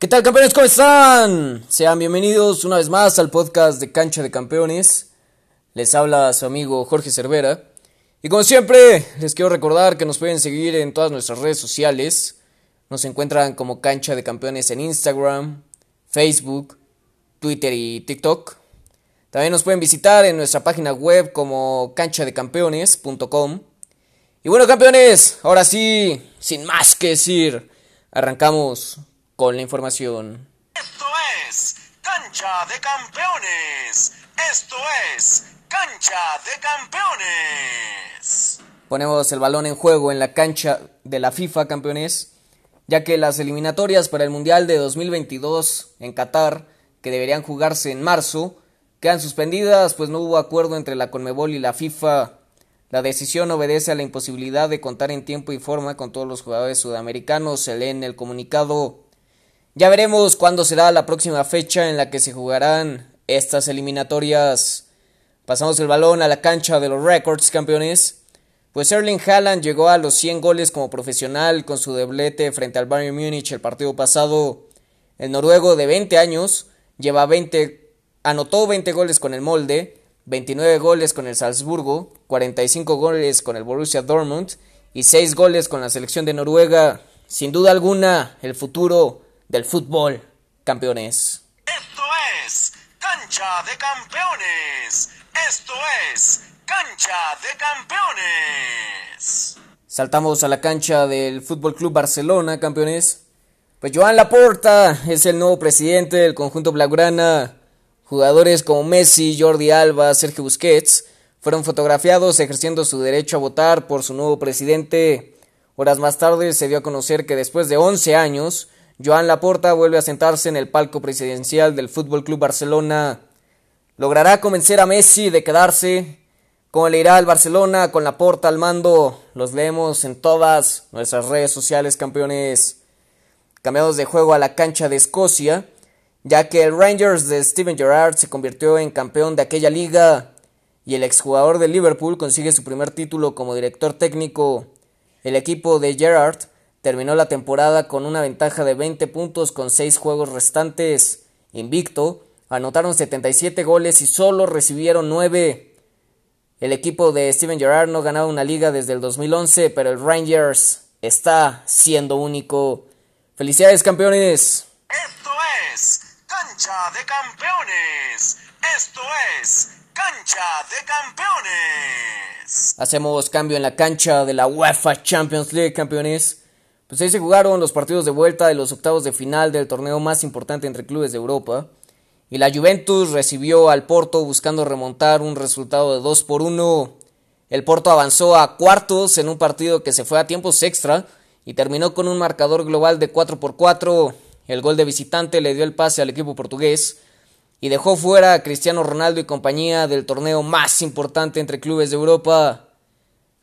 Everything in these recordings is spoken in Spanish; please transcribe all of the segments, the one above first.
¿Qué tal campeones? ¿Cómo están? Sean bienvenidos una vez más al podcast de Cancha de Campeones. Les habla su amigo Jorge Cervera. Y como siempre, les quiero recordar que nos pueden seguir en todas nuestras redes sociales. Nos encuentran como Cancha de Campeones en Instagram, Facebook, Twitter y TikTok. También nos pueden visitar en nuestra página web como canchadecampeones.com. Y bueno, campeones, ahora sí, sin más que decir, arrancamos con la información. Esto es Cancha de Campeones. Esto es Cancha de Campeones. Ponemos el balón en juego en la cancha de la FIFA, campeones, ya que las eliminatorias para el Mundial de 2022 en Qatar, que deberían jugarse en marzo, quedan suspendidas pues no hubo acuerdo entre la Conmebol y la FIFA. La decisión obedece a la imposibilidad de contar en tiempo y forma con todos los jugadores sudamericanos, se lee en el comunicado. Ya veremos cuándo será la próxima fecha en la que se jugarán estas eliminatorias. Pasamos el balón a la cancha de los Records campeones. Pues Erling Haaland llegó a los 100 goles como profesional con su doblete frente al Bayern Múnich el partido pasado. El noruego de 20 años lleva 20, anotó 20 goles con el Molde, 29 goles con el Salzburgo, 45 goles con el Borussia Dortmund y 6 goles con la selección de Noruega. Sin duda alguna, el futuro del fútbol, campeones. Esto es Cancha de Campeones. Esto es Cancha de Campeones. Saltamos a la cancha del Fútbol Club Barcelona, campeones. Pues Joan Laporta es el nuevo presidente del conjunto blaugrana. Jugadores como Messi, Jordi Alba, Sergio Busquets fueron fotografiados ejerciendo su derecho a votar por su nuevo presidente. Horas más tarde se dio a conocer que después de 11 años, Joan Laporta vuelve a sentarse en el palco presidencial del Fútbol Club Barcelona. ¿Logrará convencer a Messi de quedarse? ¿Cómo le irá al Barcelona con Laporta al mando? Los leemos en todas nuestras redes sociales, campeones. Cambiados de juego a la cancha de Escocia, ya que el Rangers de Steven Gerrard se convirtió en campeón de aquella liga y el exjugador de Liverpool consigue su primer título como director técnico. El equipo de Gerrard terminó la temporada con una ventaja de 20 puntos con 6 juegos restantes. Invicto, anotaron 77 goles y solo recibieron 9. El equipo de Steven Gerrard no ganaba una liga desde el 2011, pero el Rangers está siendo único. Felicidades campeones. Esto es Cancha de Campeones. Esto es Cancha de Campeones. Hacemos cambio en la cancha de la UEFA Champions League, campeones. Pues ahí se jugaron los partidos de vuelta de los octavos de final del torneo más importante entre clubes de Europa. Y la Juventus recibió al Porto buscando remontar un resultado de 2 por 1. El Porto avanzó a cuartos en un partido que se fue a tiempos extra y terminó con un marcador global de 4 por 4. El gol de visitante le dio el pase al equipo portugués y dejó fuera a Cristiano Ronaldo y compañía del torneo más importante entre clubes de Europa.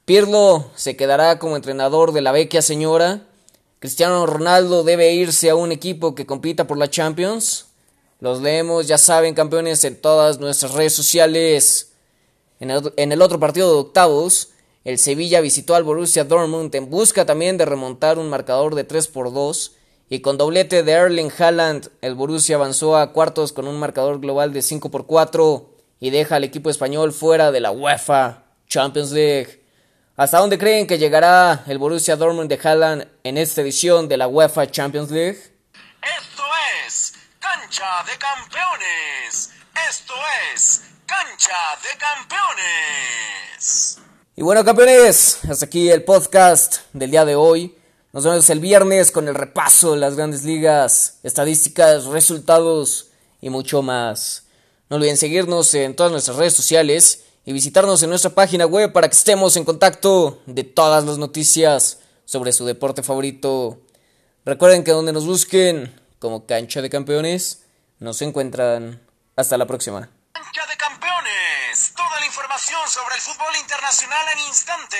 Pirlo se quedará como entrenador de la vecchia señora. Cristiano Ronaldo debe irse a un equipo que compita por la Champions. Los leemos, ya saben, campeones, en todas nuestras redes sociales. En el, otro partido de octavos, el Sevilla visitó al Borussia Dortmund en busca también de remontar un marcador de 3 por 2 y con doblete de Erling Haaland, el Borussia avanzó a cuartos con un marcador global de 5 por 4 y deja al equipo español fuera de la UEFA Champions League. ¿Hasta dónde creen que llegará el Borussia Dortmund de Haaland en esta edición de la UEFA Champions League? Esto es Cancha de Campeones. Esto es Cancha de Campeones. Y bueno, campeones, hasta aquí el podcast del día de hoy. Nos vemos el viernes con el repaso de las grandes ligas, estadísticas, resultados y mucho más. No olviden seguirnos en todas nuestras redes sociales y visitarnos en nuestra página web para que estemos en contacto de todas las noticias sobre su deporte favorito. Recuerden que donde nos busquen como cancha de campeones, nos encuentran. Hasta la próxima. Cancha de campeones. Toda la información sobre el fútbol internacional en instante.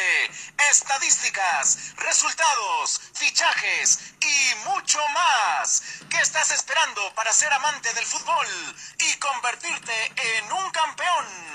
Estadísticas, resultados, fichajes y mucho más. ¿Qué estás esperando para ser amante del fútbol y convertirte en un campeón?